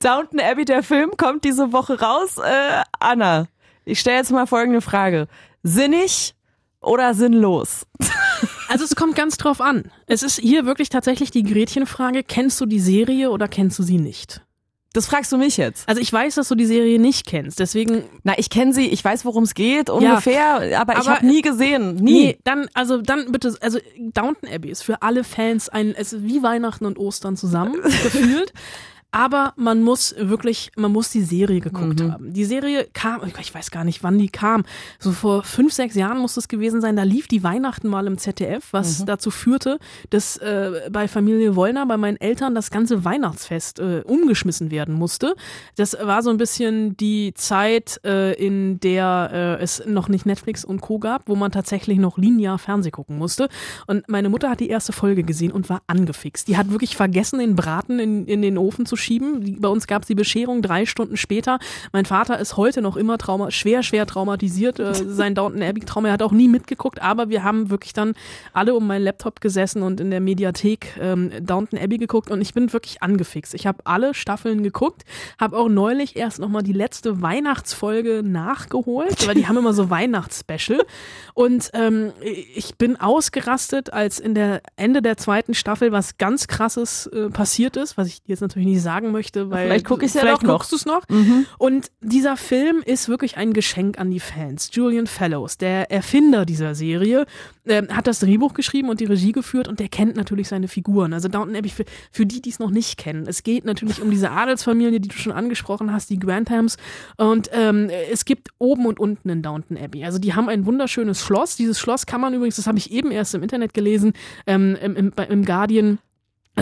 Speaker 3: Downton Abbey, der Film, kommt diese Woche raus. Äh, Anna, ich stelle jetzt mal folgende Frage. Sinnig oder sinnlos?
Speaker 1: Also es kommt ganz drauf an. Es ist hier wirklich tatsächlich die Gretchenfrage, kennst du die Serie oder kennst du sie nicht?
Speaker 3: Das fragst du mich jetzt.
Speaker 1: Also ich weiß, dass du die Serie nicht kennst, deswegen
Speaker 3: Na, ich kenne sie, ich weiß, worum es geht, ungefähr, aber, ich habe nie gesehen. Nie.
Speaker 1: Nee, dann, also dann bitte, also Downton Abbey ist für alle Fans ein, es ist wie Weihnachten und Ostern zusammen gefühlt. Aber man muss wirklich, man muss die Serie geguckt haben. Die Serie kam, ich weiß gar nicht, wann die kam. So vor fünf, sechs Jahren muss es gewesen sein. Da lief die Weihnachten mal im ZDF, was dazu führte, dass äh, bei Familie Wollner, bei meinen Eltern, das ganze Weihnachtsfest äh, umgeschmissen werden musste. Das war so ein bisschen die Zeit, äh, in der äh, es noch nicht Netflix und Co. gab, wo man tatsächlich noch linear Fernseh gucken musste. Und meine Mutter hat die erste Folge gesehen und war angefixt. Die hat wirklich vergessen, den Braten in, in den Ofen zu schieben verschieben. Die, bei uns gab es die Bescherung drei Stunden später. Mein Vater ist heute noch immer trauma schwer, schwer traumatisiert. Äh, sein Downton Abbey-Trauma, er hat auch nie mitgeguckt, aber wir haben wirklich dann alle um meinen Laptop gesessen und in der Mediathek ähm, Downton Abbey geguckt und ich bin wirklich angefixt. Ich habe alle Staffeln geguckt, habe auch neulich erst nochmal die letzte Weihnachtsfolge nachgeholt, weil die haben immer so Weihnachtsspecial und ähm, ich bin ausgerastet, als in der Ende der zweiten Staffel was ganz krasses äh, passiert ist, was ich jetzt natürlich nicht sagen möchte, weil
Speaker 3: Vielleicht guck ich's ja
Speaker 1: vielleicht guckst du's noch.
Speaker 3: Mhm.
Speaker 1: Und dieser Film ist wirklich ein Geschenk an die Fans. Julian Fellows, der Erfinder dieser Serie, ähm, hat das Drehbuch geschrieben und die Regie geführt und der kennt natürlich seine Figuren. Also Downton Abbey, für, für die, die es noch nicht kennen. Es geht natürlich um diese Adelsfamilie, die du schon angesprochen hast, die Granthams. Und ähm, es gibt oben und unten in Downton Abbey. Also die haben ein wunderschönes Schloss. Dieses Schloss kann man übrigens, das habe ich eben erst im Internet gelesen, ähm, im, im, im Guardian.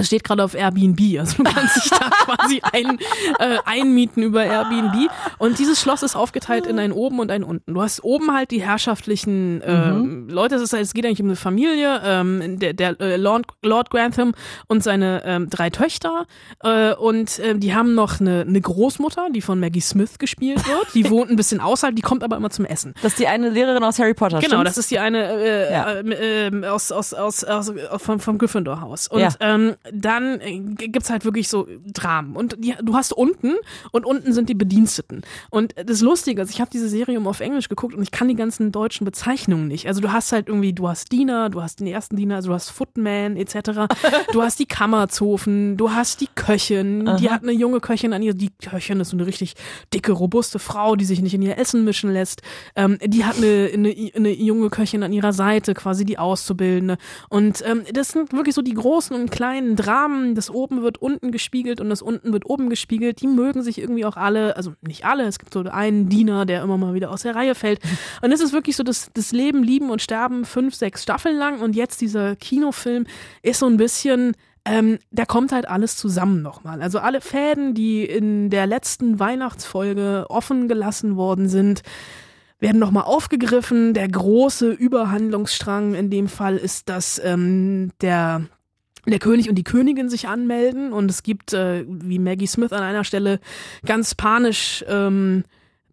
Speaker 1: Es steht gerade auf Airbnb, also du kannst dich da quasi ein, äh, einmieten über Airbnb. Und dieses Schloss ist aufgeteilt in ein oben und ein unten. Du hast oben halt die herrschaftlichen ähm, Leute. Es, ist, halt- es geht eigentlich um eine Familie. Ähm, der der äh, Lord, Lord Grantham und seine ähm, drei Töchter. Äh, und ähm, die haben noch eine, eine Großmutter, die von Maggie Smith gespielt wird. Die wohnt ein bisschen außerhalb, die kommt aber immer zum Essen.
Speaker 3: Das ist die eine Lehrerin aus Harry Potter,
Speaker 1: Genau,
Speaker 3: stimmt's?
Speaker 1: das ist die eine äh,
Speaker 3: Ja.
Speaker 1: äh, äh, aus, aus, aus, aus vom, vom Gryffindor-Haus. Und
Speaker 3: Ja.
Speaker 1: ähm, dann äh, gibt's halt wirklich so Dramen. Und die, du hast unten und unten sind die Bediensteten. Und das Lustige ist, ich habe diese Serie immer auf Englisch geguckt und ich kann die ganzen deutschen Bezeichnungen nicht. Also du hast halt irgendwie, du hast Diener, du hast den ersten Diener, also du hast Footman etc. du hast die Kammerzofen, du hast die Köchin, die
Speaker 3: Aha.
Speaker 1: hat eine junge Köchin an ihr, die Köchin ist so eine richtig dicke, robuste Frau, die sich nicht in ihr Essen mischen lässt. Ähm, die hat eine, eine, eine junge Köchin an ihrer Seite, quasi die Auszubildende. Und ähm, das sind wirklich so die großen und kleinen Dramen. Das oben wird unten gespiegelt und das unten wird oben gespiegelt. Die mögen sich irgendwie auch alle, also nicht alle, es gibt so einen Diener, der immer mal wieder aus der Reihe fällt. Und es ist wirklich so das, das Leben, Lieben und Sterben fünf, sechs Staffeln lang. Und jetzt dieser Kinofilm ist so ein bisschen ähm, da kommt halt alles zusammen nochmal. Also alle Fäden, die in der letzten Weihnachtsfolge offen gelassen worden sind, werden nochmal aufgegriffen. Der große Überhandlungsstrang in dem Fall ist, dass ähm, der der König und die Königin sich anmelden und es gibt, äh, wie Maggie Smith an einer Stelle ganz panisch ähm,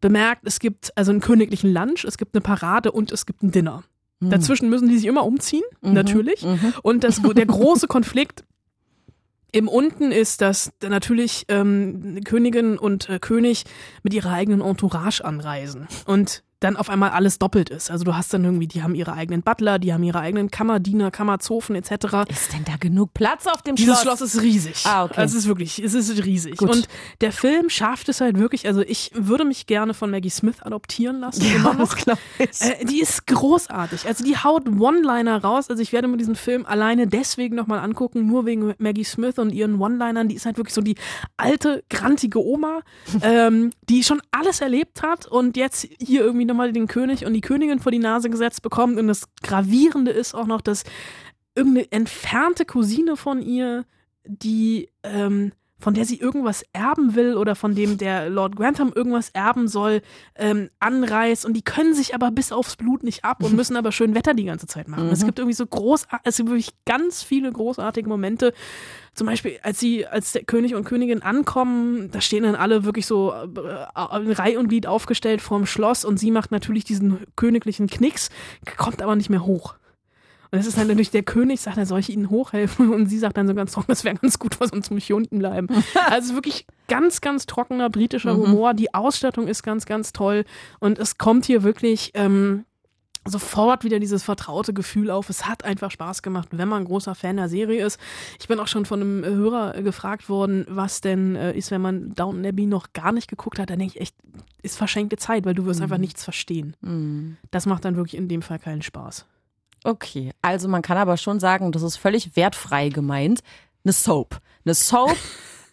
Speaker 1: bemerkt, es gibt also einen königlichen Lunch, es gibt eine Parade und es gibt ein Dinner.
Speaker 3: Mhm.
Speaker 1: Dazwischen müssen die sich immer umziehen,
Speaker 3: Mhm,
Speaker 1: natürlich.
Speaker 3: mhm.
Speaker 1: Und das, der große Konflikt im Unten ist, dass natürlich ähm, Königin und äh, König mit ihrer eigenen Entourage anreisen und dann auf einmal alles doppelt ist. Also du hast dann irgendwie, die haben ihre eigenen Butler, die haben ihre eigenen Kammerdiener, Kammerzofen etc.
Speaker 3: Ist denn da genug Platz auf dem
Speaker 1: Dieses
Speaker 3: Schloss?
Speaker 1: Schloss ist riesig.
Speaker 3: Ah, okay.
Speaker 1: Also es ist wirklich, es ist riesig.
Speaker 3: Gut.
Speaker 1: Und der Film schafft es halt wirklich, also ich würde mich gerne von Maggie Smith adoptieren lassen.
Speaker 3: Ja,
Speaker 1: noch.
Speaker 3: das ich.
Speaker 1: Äh, die ist großartig. Also die haut One-Liner raus. Also ich werde mir diesen Film alleine deswegen nochmal angucken, nur wegen Maggie Smith und ihren One-Linern. Die ist halt wirklich so die alte, grantige Oma, ähm, die schon alles erlebt hat und jetzt hier irgendwie nochmal den König und die Königin vor die Nase gesetzt bekommt. Und das Gravierende ist auch noch, dass irgendeine entfernte Cousine von ihr, die ähm, von der sie irgendwas erben will oder von dem der Lord Grantham irgendwas erben soll, ähm, anreist und die können sich aber bis aufs Blut nicht ab und müssen aber schön Wetter die ganze Zeit machen.
Speaker 3: Mhm.
Speaker 1: Es gibt irgendwie so groß, es gibt wirklich ganz viele großartige Momente. Zum Beispiel, als sie, als der König und Königin ankommen, da stehen dann alle wirklich so äh, in Reihe und Glied aufgestellt vorm Schloss und sie macht natürlich diesen königlichen Knicks, kommt aber nicht mehr hoch. Und es ist dann natürlich der König, sagt, er soll ich Ihnen hochhelfen? Und sie sagt dann so ganz trocken, das wäre ganz gut, weil sonst muss ich hier unten bleiben. Also wirklich ganz, ganz trockener britischer
Speaker 3: Mhm.
Speaker 1: Humor. Die Ausstattung ist ganz, ganz toll. Und es kommt hier wirklich ähm, sofort wieder dieses vertraute Gefühl auf. Es hat einfach Spaß gemacht, wenn man ein großer Fan der Serie ist. Ich bin auch schon von einem Hörer gefragt worden, was denn äh, ist, wenn man Downton Abbey noch gar nicht geguckt hat. Da denke ich echt, ist verschenkte Zeit, weil du wirst einfach nichts verstehen.
Speaker 3: Mhm.
Speaker 1: Das macht dann wirklich in dem Fall keinen Spaß.
Speaker 3: Okay, also man kann aber schon sagen, das ist völlig wertfrei gemeint. Eine Soap. Eine Soap.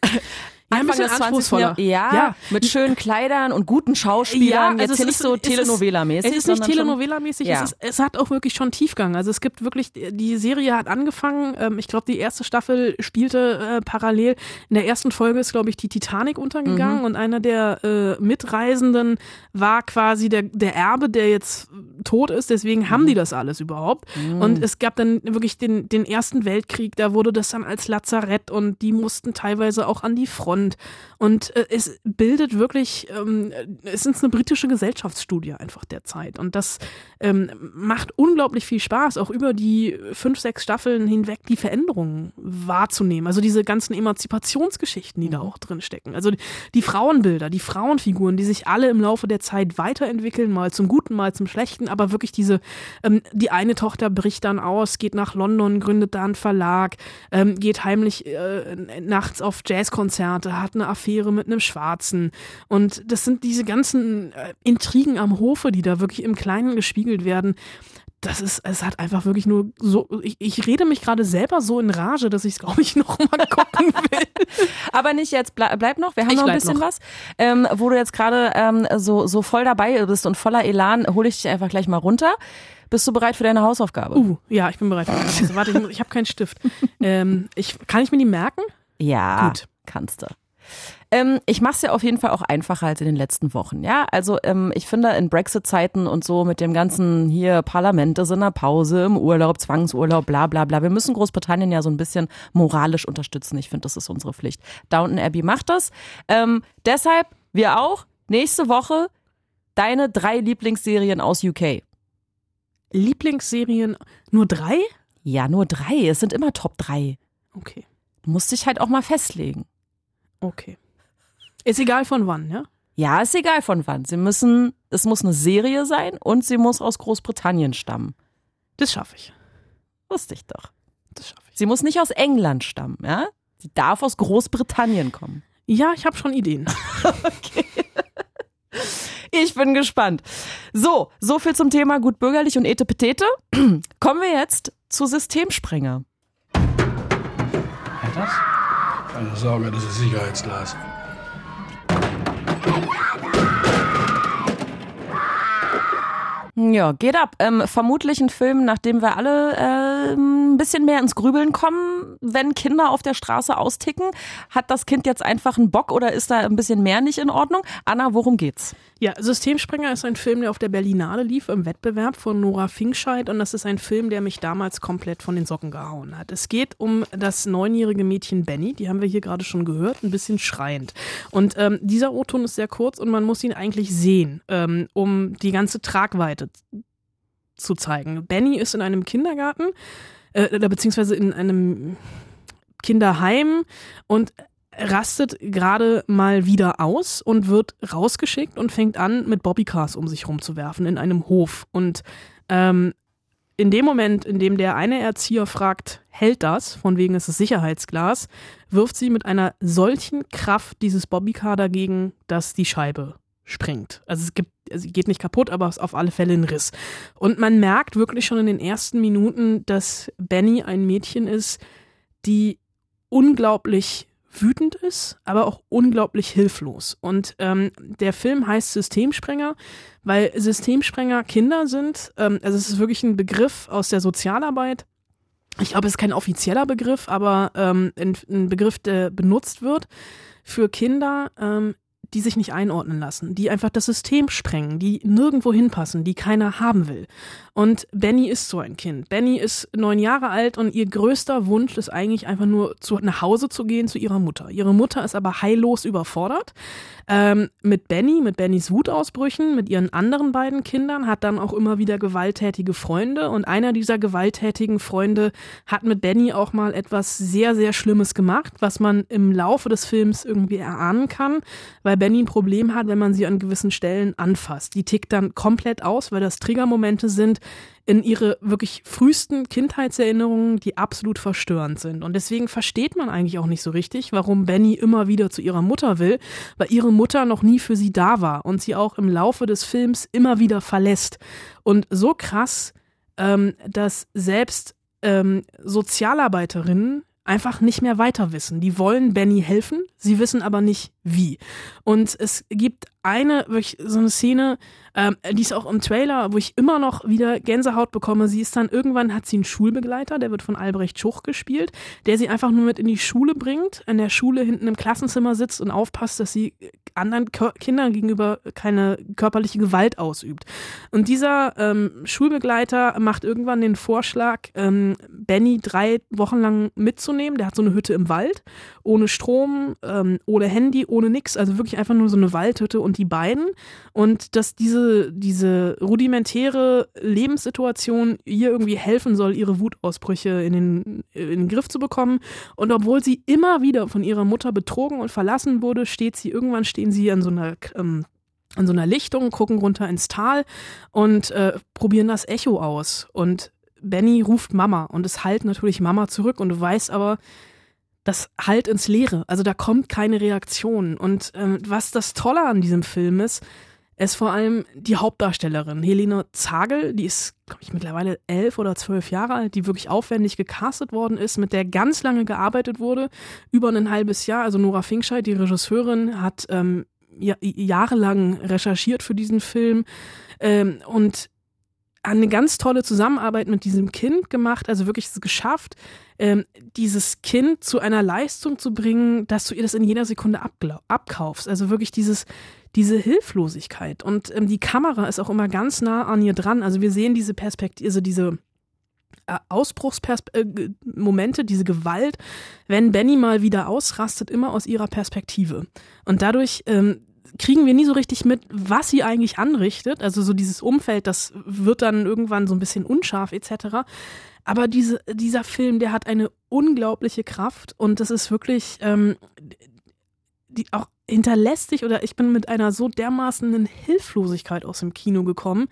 Speaker 1: ein bisschen
Speaker 3: des 20.
Speaker 1: anspruchsvoller.
Speaker 3: Ja,
Speaker 1: Ja.
Speaker 3: mit schönen Kleidern und guten Schauspielern. Jetzt hier nicht so
Speaker 1: also es
Speaker 3: Telenovela-mäßig.
Speaker 1: Es ist nicht Telenovela-mäßig,
Speaker 3: Ja.
Speaker 1: es, ist- es hat auch wirklich schon Tiefgang. Also es gibt wirklich, die Serie hat angefangen, ähm, ich glaube, die erste Staffel spielte äh, parallel. In der ersten Folge ist, glaube ich, die Titanic untergegangen
Speaker 3: Mhm.
Speaker 1: und einer der äh, Mitreisenden war quasi der, der Erbe, der jetzt tot ist. Deswegen haben die das alles überhaupt.
Speaker 3: Mhm.
Speaker 1: Und es gab dann wirklich den, den Ersten Weltkrieg, da wurde das dann als Lazarett und die mussten teilweise auch an die Front Und, und äh, es bildet wirklich, ähm, es ist eine britische Gesellschaftsstudie einfach der Zeit. Und das ähm, macht unglaublich viel Spaß, auch über die fünf, sechs Staffeln hinweg die Veränderungen wahrzunehmen. Also diese ganzen Emanzipationsgeschichten, die da auch drin stecken. Also die Frauenbilder, die Frauenfiguren, die sich alle im Laufe der Zeit weiterentwickeln, mal zum Guten, mal zum Schlechten, aber wirklich diese, ähm, die eine Tochter bricht dann aus, geht nach London, gründet da einen Verlag, ähm, geht heimlich äh, nachts auf Jazzkonzerte, hat eine Affäre mit einem Schwarzen. Und das sind diese ganzen äh, Intrigen am Hofe, die da wirklich im Kleinen gespiegelt werden das ist, es hat einfach wirklich nur so, ich, ich rede mich gerade selber so in Rage, dass ich es, glaube ich, noch mal gucken will.
Speaker 3: Aber nicht jetzt, bleib, bleib noch, wir haben
Speaker 1: Ich
Speaker 3: noch ein bisschen
Speaker 1: noch.
Speaker 3: was. Ähm, wo du jetzt gerade ähm, so, so voll dabei bist und voller Elan, hole ich dich einfach gleich mal runter. Bist du bereit für deine Hausaufgabe?
Speaker 1: Uh, ja, ich bin bereit. Also, warte, ich, ich habe keinen Stift. Ähm, ich, kann ich mir die merken?
Speaker 3: Ja,
Speaker 1: Gut.
Speaker 3: kannst du. Ähm, ich mache es ja auf jeden Fall auch einfacher als in den letzten Wochen. Ja, also ähm, ich finde in Brexit-Zeiten und so mit dem ganzen hier Parlamente sind in der Pause, im Urlaub, Zwangsurlaub, bla bla bla. Wir müssen Großbritannien ja so ein bisschen moralisch unterstützen. Ich finde, das ist unsere Pflicht. Downton Abbey macht das. Ähm, deshalb, wir auch, nächste Woche deine drei Lieblingsserien aus UK.
Speaker 1: Lieblingsserien nur drei?
Speaker 3: Ja, nur drei. Es sind immer Top drei.
Speaker 1: Okay.
Speaker 3: Du musst dich halt auch mal festlegen.
Speaker 1: Okay. Ist egal von wann, ja?
Speaker 3: Ja, ist egal von wann. Sie müssen, es muss eine Serie sein und sie muss aus Großbritannien stammen.
Speaker 1: Das schaffe ich.
Speaker 3: Wusste ich doch.
Speaker 1: Das schaffe ich.
Speaker 3: Sie muss nicht aus England stammen, ja? Sie darf aus Großbritannien kommen.
Speaker 1: Ja, ich habe schon Ideen.
Speaker 3: Ich bin gespannt. So, so viel zum Thema gut bürgerlich und etepetete. Kommen wir jetzt zu Systemsprenger.
Speaker 6: Das? Keine Sorge, das ist Sicherheitsglas.
Speaker 3: Ja, geht ab. Ähm, vermutlich ein Film, nachdem wir alle äh, ein bisschen mehr ins Grübeln kommen, wenn Kinder auf der Straße austicken. Hat das Kind jetzt einfach einen Bock oder ist da ein bisschen mehr nicht in Ordnung? Anna, worum geht's?
Speaker 1: Ja, Systemsprenger ist ein Film, der auf der Berlinale lief im Wettbewerb von Nora Finkscheid und das ist ein Film, der mich damals komplett von den Socken gehauen hat. Es geht um das neunjährige Mädchen Benny, die haben wir hier gerade schon gehört, ein bisschen schreiend. Und ähm, dieser O-Ton ist sehr kurz und man muss ihn eigentlich sehen, ähm, um die ganze Tragweite zu zeigen. Benny ist in einem Kindergarten, äh, oder beziehungsweise in einem Kinderheim und rastet gerade mal wieder aus und wird rausgeschickt und fängt an, mit Bobbycars um sich rumzuwerfen in einem Hof. Und ähm, in dem Moment, in dem der eine Erzieher fragt, hält das, von wegen ist es Sicherheitsglas, wirft sie mit einer solchen Kraft dieses Bobbycar dagegen, dass die Scheibe springt. Also es gibt, also sie geht nicht kaputt, aber ist auf alle Fälle ein Riss. Und man merkt wirklich schon in den ersten Minuten, dass Benny ein Mädchen ist, die unglaublich wütend ist, aber auch unglaublich hilflos. Und ähm, der Film heißt Systemsprenger, weil Systemsprenger Kinder sind. Ähm, also es ist wirklich ein Begriff aus der Sozialarbeit. Ich glaube, es ist kein offizieller Begriff, aber ähm, ein, ein Begriff, der benutzt wird für Kinder, ähm, die sich nicht einordnen lassen, die einfach das System sprengen, die nirgendwo hinpassen, die keiner haben will. Und Benny ist so ein Kind. Benny ist neun Jahre alt und ihr größter Wunsch ist eigentlich einfach nur zu, nach Hause zu gehen zu ihrer Mutter. Ihre Mutter ist aber heillos überfordert ähm, mit Benny, mit Bennys Wutausbrüchen, mit ihren anderen beiden Kindern, hat dann auch immer wieder gewalttätige Freunde und einer dieser gewalttätigen Freunde hat mit Benny auch mal etwas sehr, sehr Schlimmes gemacht, was man im Laufe des Films irgendwie erahnen kann, weil Benny ein Problem hat, wenn man sie an gewissen Stellen anfasst. Die tickt dann komplett aus, weil das Triggermomente sind in ihre wirklich frühesten Kindheitserinnerungen, die absolut verstörend sind. Und deswegen versteht man eigentlich auch nicht so richtig, warum Benny immer wieder zu ihrer Mutter will, weil ihre Mutter noch nie für sie da war und sie auch im Laufe des Films immer wieder verlässt. Und so krass, ähm, dass selbst ähm, Sozialarbeiterinnen einfach nicht mehr weiter wissen. Die wollen Benny helfen, sie wissen aber nicht, wie. Und es gibt eine, wirklich so eine Szene, ähm, die ist auch im Trailer, wo ich immer noch wieder Gänsehaut bekomme. Sie ist dann, irgendwann hat sie einen Schulbegleiter, der wird von Albrecht Schuch gespielt, der sie einfach nur mit in die Schule bringt, in der Schule hinten im Klassenzimmer sitzt und aufpasst, dass sie anderen Kör Kindern gegenüber keine körperliche Gewalt ausübt. Und dieser ähm, Schulbegleiter macht irgendwann den Vorschlag, ähm, Benny drei Wochen lang mitzunehmen. Der hat so eine Hütte im Wald, ohne Strom, ähm, ohne Handy, ohne nix, also wirklich einfach nur so eine Waldhütte und die beiden. Und dass diese, diese rudimentäre Lebenssituation ihr irgendwie helfen soll, ihre Wutausbrüche in den, in den Griff zu bekommen. Und obwohl sie immer wieder von ihrer Mutter betrogen und verlassen wurde, steht sie, irgendwann stehen sie an so einer ähm, an so einer Lichtung, gucken runter ins Tal und äh, probieren das Echo aus. Und Benny ruft Mama und es halt natürlich Mama zurück und du weißt aber, das halt ins Leere. Also da kommt keine Reaktion. Und ähm, was das Tolle an diesem Film ist, ist vor allem die Hauptdarstellerin, Helene Zagel, die ist, glaube ich, mittlerweile elf oder zwölf Jahre alt, die wirklich aufwendig gecastet worden ist, mit der ganz lange gearbeitet wurde, über ein halbes Jahr. Also Nora Finkscheid, die Regisseurin, hat ähm, jahrelang recherchiert für diesen Film ähm, und eine ganz tolle Zusammenarbeit mit diesem Kind gemacht, also wirklich es geschafft, ähm, dieses Kind zu einer Leistung zu bringen, dass du ihr das in jeder Sekunde abkaufst. Also wirklich dieses, diese Hilflosigkeit. Und ähm, die Kamera ist auch immer ganz nah an ihr dran. Also wir sehen diese Perspektive, also diese äh, Ausbruchsmomente, äh, diese Gewalt, wenn Benny mal wieder ausrastet, immer aus ihrer Perspektive. Und dadurch ähm, kriegen wir nie so richtig mit, was sie eigentlich anrichtet. Also so dieses Umfeld, das wird dann irgendwann so ein bisschen unscharf etc. Aber diese, dieser Film, der hat eine unglaubliche Kraft und das ist wirklich ähm, die auch hinterlässt sich oder ich bin mit einer so dermaßenen Hilflosigkeit aus dem Kino gekommen,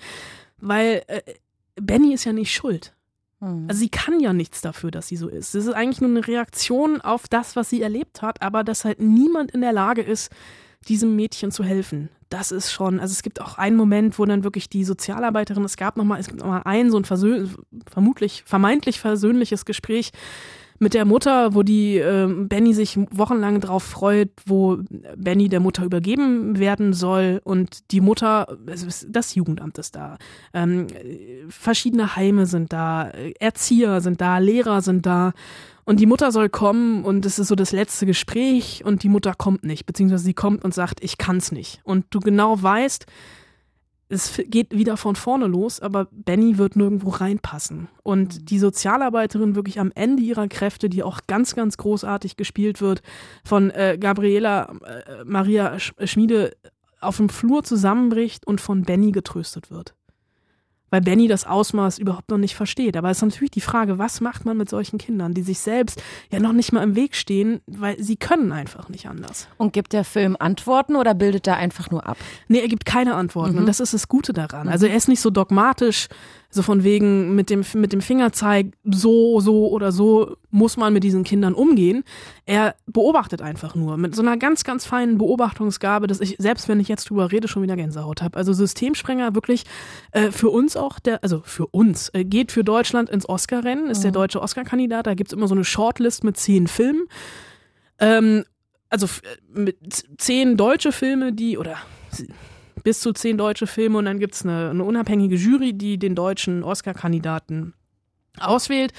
Speaker 1: weil äh, Benny ist ja nicht schuld. Hm. Also sie kann ja nichts dafür, dass sie so ist. Das ist eigentlich nur eine Reaktion auf das, was sie erlebt hat, aber dass halt niemand in der Lage ist, diesem Mädchen zu helfen. Das ist schon, also es gibt auch einen Moment, wo dann wirklich die Sozialarbeiterin, es gab nochmal, es gibt nochmal ein so ein versöhn, vermutlich, vermeintlich versöhnliches Gespräch mit der Mutter, wo die äh, Benny sich wochenlang drauf freut, wo Benny der Mutter übergeben werden soll und die Mutter, das Jugendamt ist da, ähm, verschiedene Heime sind da, Erzieher sind da, Lehrer sind da und die Mutter soll kommen und es ist so das letzte Gespräch und die Mutter kommt nicht, beziehungsweise sie kommt und sagt, ich kann's nicht. Und du genau weißt, es geht wieder von vorne los, aber Benny wird nirgendwo reinpassen. Und mhm. die Sozialarbeiterin wirklich am Ende ihrer Kräfte, die auch ganz, ganz großartig gespielt wird, von äh, Gabriela äh, Maria Schmiede auf dem Flur zusammenbricht und von Benny getröstet wird weil Benny das Ausmaß überhaupt noch nicht versteht. Aber es ist natürlich die Frage, was macht man mit solchen Kindern, die sich selbst ja noch nicht mal im Weg stehen, weil sie können einfach nicht anders.
Speaker 3: Und gibt der Film Antworten oder bildet er einfach nur ab?
Speaker 1: Nee, er gibt keine Antworten mhm. und das ist das Gute daran. Also er ist nicht so dogmatisch, so von wegen mit dem, mit dem Fingerzeig, so, so oder so muss man mit diesen Kindern umgehen. Er beobachtet einfach nur mit so einer ganz, ganz feinen Beobachtungsgabe, dass ich, selbst wenn ich jetzt drüber rede, schon wieder Gänsehaut habe. Also Systemsprenger wirklich äh, für uns auch, der, also für uns, äh, geht für Deutschland ins Oscar-Rennen, ist mhm. der deutsche Oscar-Kandidat. Da gibt's immer so eine Shortlist mit zehn Filmen. Ähm, also äh, mit zehn deutsche Filme, die, oder bis zu zehn deutsche Filme und dann gibt es eine, eine unabhängige Jury, die den deutschen Oscar-Kandidaten auswählt.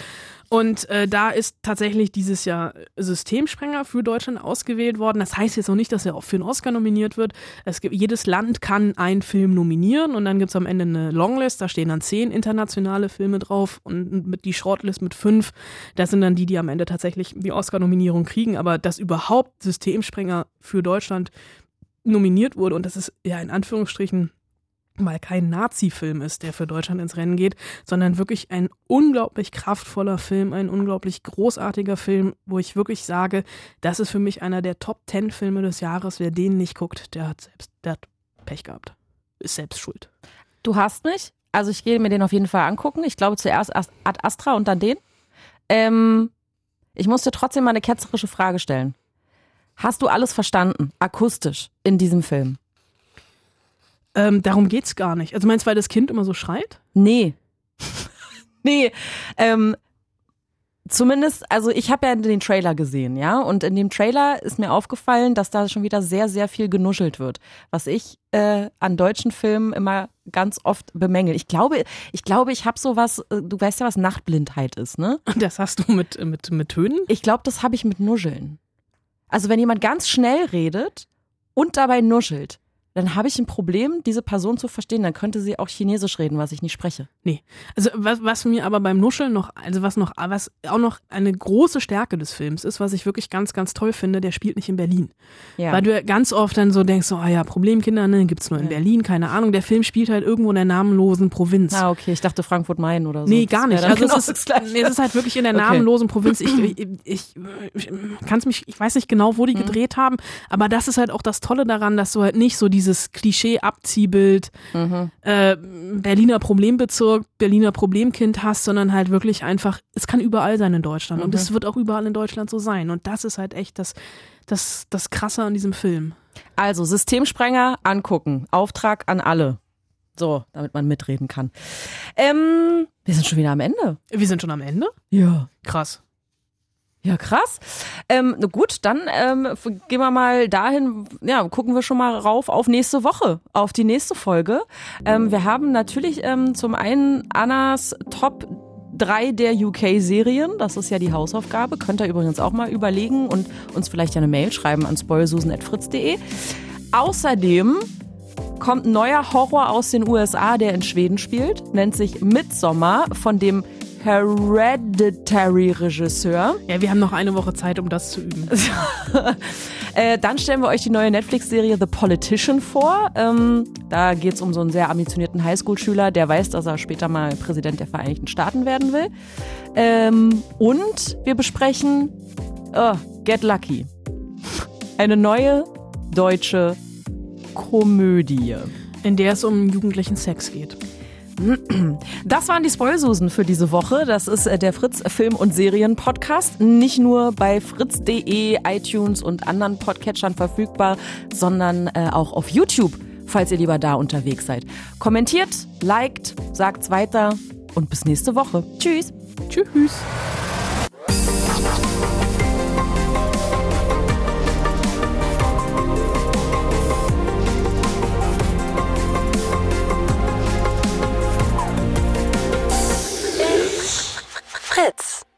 Speaker 1: Und äh, da ist tatsächlich dieses Jahr Systemsprenger für Deutschland ausgewählt worden. Das heißt jetzt noch nicht, dass er auch für einen Oscar nominiert wird. Es gibt, jedes Land kann einen Film nominieren und dann gibt es am Ende eine Longlist. Da stehen dann zehn internationale Filme drauf und mit die Shortlist mit fünf. Das sind dann die, die am Ende tatsächlich die Oscar-Nominierung kriegen. Aber dass überhaupt Systemsprenger für Deutschland nominiert wurde und das ist ja in Anführungsstrichen mal kein Nazi-Film ist, der für Deutschland ins Rennen geht, sondern wirklich ein unglaublich kraftvoller Film, ein unglaublich großartiger Film, wo ich wirklich sage, das ist für mich einer der Top Ten Filme des Jahres. Wer den nicht guckt, der hat selbst, der hat Pech gehabt. Ist selbst schuld.
Speaker 3: Du hast nicht? Also ich gehe mir den auf jeden Fall angucken. Ich glaube zuerst Ad Astra und dann den. Ähm, ich musste trotzdem mal eine ketzerische Frage stellen. Hast du alles verstanden, akustisch, in diesem Film?
Speaker 1: Ähm, darum geht's gar nicht. Also meinst du, weil das Kind immer so schreit?
Speaker 3: Nee. nee. Ähm, zumindest, also ich habe ja den Trailer gesehen, ja, und in dem Trailer ist mir aufgefallen, dass da schon wieder sehr, sehr viel genuschelt wird, was ich äh, an deutschen Filmen immer ganz oft bemängel. Ich glaube, ich glaube, ich habe sowas, äh, du weißt ja, was Nachtblindheit ist, ne?
Speaker 1: Das hast du mit, mit, mit Tönen?
Speaker 3: Ich glaube, das habe ich mit Nuscheln. Also wenn jemand ganz schnell redet und dabei nuschelt, dann habe ich ein Problem, diese Person zu verstehen. Dann könnte sie auch Chinesisch reden, was ich nicht spreche.
Speaker 1: Nee. Also was, was mir aber beim Nuscheln noch, also was noch, was auch noch eine große Stärke des Films ist, was ich wirklich ganz, ganz toll finde, der spielt nicht in Berlin.
Speaker 3: Ja.
Speaker 1: Weil du ja ganz oft dann so denkst, so, ah ja, Problemkinder, ne, gibt's nur in Berlin, keine Ahnung. Der Film spielt halt irgendwo in der namenlosen Provinz.
Speaker 3: Ah, okay, ich dachte Frankfurt-Main oder so.
Speaker 1: Nee, gar nicht. Also
Speaker 3: dann
Speaker 1: es
Speaker 3: genau
Speaker 1: ist, nee, es ist halt wirklich in der
Speaker 3: Okay.
Speaker 1: namenlosen Provinz. Ich, ich, ich, ich kann es mich, ich weiß nicht genau, wo die
Speaker 3: Mhm.
Speaker 1: gedreht haben, aber das ist halt auch das Tolle daran, dass du halt nicht so dieses Klischee-Abziehbild
Speaker 3: Mhm.
Speaker 1: äh, Berliner Problembezirk, Berliner Problemkind hast, sondern halt wirklich einfach, es kann überall sein in Deutschland und
Speaker 3: Mhm.
Speaker 1: es wird auch überall in Deutschland so sein. Und das ist halt echt das, das, das Krasse an diesem Film.
Speaker 3: Also Systemsprenger angucken. Auftrag an alle. So, damit man mitreden kann. Ähm, wir sind schon wieder am Ende.
Speaker 1: Wir sind schon am Ende?
Speaker 3: Ja.
Speaker 1: Krass.
Speaker 3: Ja, krass. Ähm, gut, dann ähm, gehen wir mal dahin, ja, gucken wir schon mal rauf auf nächste Woche, auf die nächste Folge. Ähm, wir haben natürlich ähm, zum einen Annas Top 3 der UK-Serien. Das ist ja die Hausaufgabe. Könnt ihr übrigens auch mal überlegen und uns vielleicht eine Mail schreiben an spoilsusen.fritz.de. Außerdem kommt ein neuer Horror aus den USA, der in Schweden spielt. Nennt sich Midsommar von dem Hereditary-Regisseur.
Speaker 1: Ja, wir haben noch eine Woche Zeit, um das zu üben.
Speaker 3: Äh, dann stellen wir euch die neue Netflix-Serie The Politician vor. Ähm, da geht es um so einen sehr ambitionierten Highschool-Schüler, der weiß, dass er später mal Präsident der Vereinigten Staaten werden will. Ähm, und wir besprechen oh, Get Lucky. Eine neue deutsche Komödie.
Speaker 1: In der es um jugendlichen Sex geht.
Speaker 3: Das waren die Spoilsusen für diese Woche. Das ist äh, der Fritz Film- und Serien-Podcast. Nicht nur bei fritz.de, iTunes und anderen Podcatchern verfügbar, sondern äh, auch auf YouTube, falls ihr lieber da unterwegs seid. Kommentiert, liked, sagt's weiter und bis nächste Woche. Tschüss.
Speaker 1: Tschüss.
Speaker 4: Fritz.